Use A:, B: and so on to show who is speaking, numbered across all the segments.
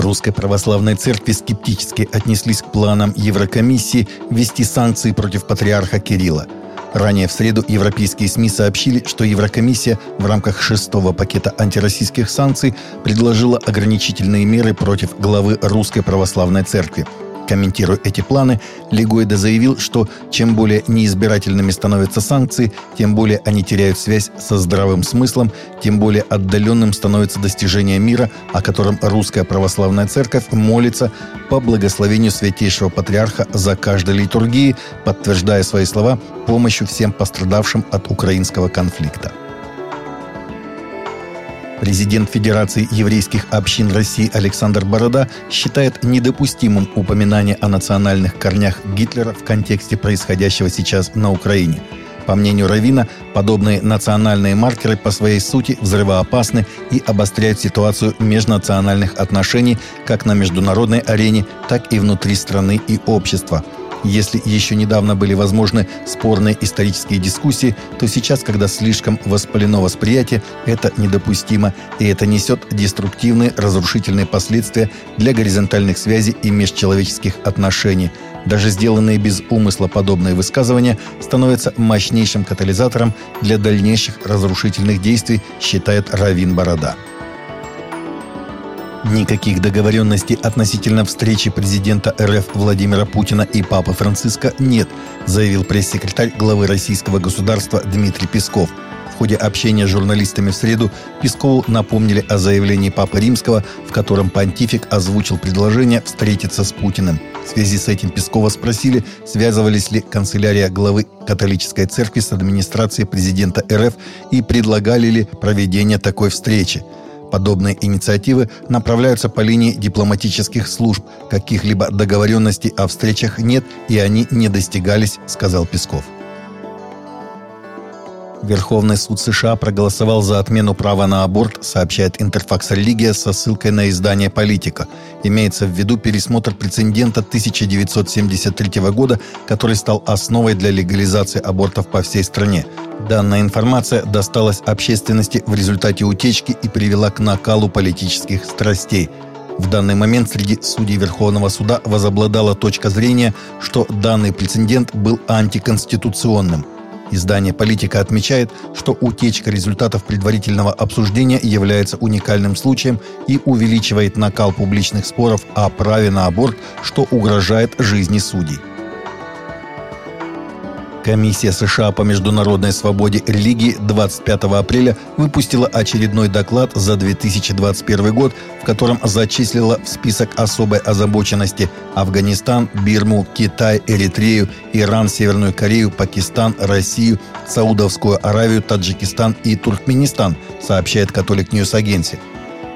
A: В Русской Православной Церкви скептически отнеслись к планам Еврокомиссии ввести санкции против патриарха Кирилла. Ранее в среду европейские СМИ сообщили, что Еврокомиссия в рамках шестого пакета антироссийских санкций предложила ограничительные меры против главы Русской Православной Церкви – Комментируя эти планы, Лигуэда заявил, что чем более неизбирательными становятся санкции, тем более они теряют связь со здравым смыслом, тем более отдаленным становится достижение мира, о котором русская православная церковь молится по благословению святейшего патриарха за каждой литургии, подтверждая свои слова помощью всем пострадавшим от украинского конфликта. Президент Федерации еврейских общин России Александр Борода считает недопустимым упоминание о национальных корнях Гитлера в контексте происходящего сейчас на Украине. По мнению Равина, подобные национальные маркеры по своей сути взрывоопасны и обостряют ситуацию межнациональных отношений как на международной арене, так и внутри страны и общества – если еще недавно были возможны спорные исторические дискуссии, то сейчас, когда слишком воспалено восприятие, это недопустимо, и это несет деструктивные, разрушительные последствия для горизонтальных связей и межчеловеческих отношений. Даже сделанные без умысла подобные высказывания становятся мощнейшим катализатором для дальнейших разрушительных действий, считает Равин Борода. Никаких договоренностей относительно встречи президента РФ Владимира Путина и Папы Франциска нет, заявил пресс-секретарь главы российского государства Дмитрий Песков. В ходе общения с журналистами в среду Пескову напомнили о заявлении Папы Римского, в котором понтифик озвучил предложение встретиться с Путиным. В связи с этим Пескова спросили, связывались ли канцелярия главы католической церкви с администрацией президента РФ и предлагали ли проведение такой встречи. Подобные инициативы направляются по линии дипломатических служб. Каких-либо договоренностей о встречах нет, и они не достигались, сказал Песков. Верховный суд США проголосовал за отмену права на аборт, сообщает Интерфакс Религия со ссылкой на издание «Политика». Имеется в виду пересмотр прецедента 1973 года, который стал основой для легализации абортов по всей стране. Данная информация досталась общественности в результате утечки и привела к накалу политических страстей. В данный момент среди судей Верховного суда возобладала точка зрения, что данный прецедент был антиконституционным – Издание «Политика» отмечает, что утечка результатов предварительного обсуждения является уникальным случаем и увеличивает накал публичных споров о праве на аборт, что угрожает жизни судей. Комиссия США по международной свободе религии 25 апреля выпустила очередной доклад за 2021 год, в котором зачислила в список особой озабоченности Афганистан, Бирму, Китай, Эритрею, Иран, Северную Корею, Пакистан, Россию, Саудовскую Аравию, Таджикистан и Туркменистан, сообщает Catholic News Agency.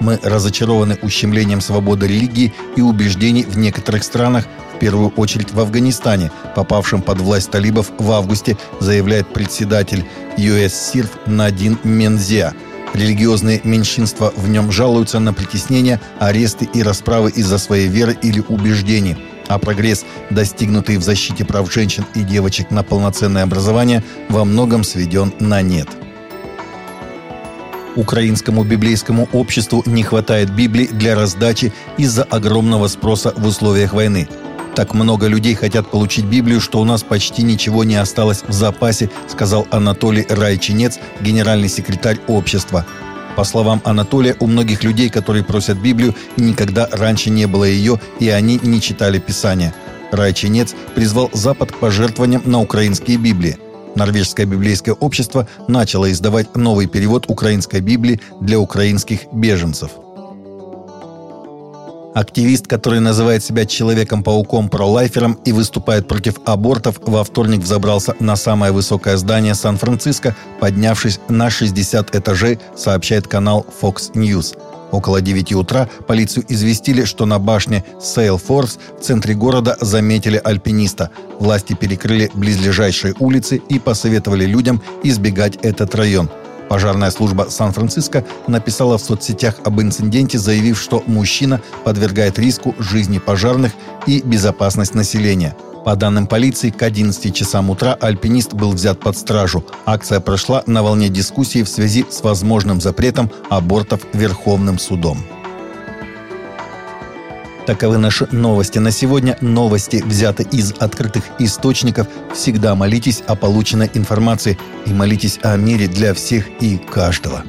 A: Мы разочарованы ущемлением свободы религии и убеждений в некоторых странах, в первую очередь в Афганистане, попавшем под власть талибов в августе, заявляет председатель USCIRF Надин Маенза. Религиозные меньшинства в нем жалуются на притеснения, аресты и расправы из-за своей веры или убеждений. А прогресс, достигнутый в защите прав женщин и девочек на полноценное образование, во многом сведен на нет. Украинскому библейскому обществу не хватает Библии для раздачи из-за огромного спроса в условиях войны – так много людей хотят получить Библию, что у нас почти ничего не осталось в запасе, сказал Анатолий Райчинец, генеральный секретарь общества. По словам Анатолия, у многих людей, которые просят Библию, никогда раньше не было ее, и они не читали Писание. Райчинец призвал Запад к пожертвованиям на украинские Библии. Норвежское библейское общество начало издавать новый перевод украинской Библии для украинских беженцев – Активист, который называет себя Человеком-пауком-пролайфером и выступает против абортов, во вторник взобрался на самое высокое здание Сан-Франциско, поднявшись на 60 этажей, сообщает канал Fox News. Около 9 утра полицию известили, что на башне Сейлфорс в центре города заметили альпиниста. Власти перекрыли близлежащие улицы и посоветовали людям избегать этот район – Пожарная служба Сан-Франциско написала в соцсетях об инциденте, заявив, что мужчина подвергает риску жизни пожарных и безопасность населения. По данным полиции, к 11 часам утра альпинист был взят под стражу. Акция прошла на волне дискуссии в связи с возможным запретом абортов Верховным судом. Таковы наши новости на сегодня. Новости взяты из открытых источников. Всегда молитесь о полученной информации и молитесь о мире для всех и каждого.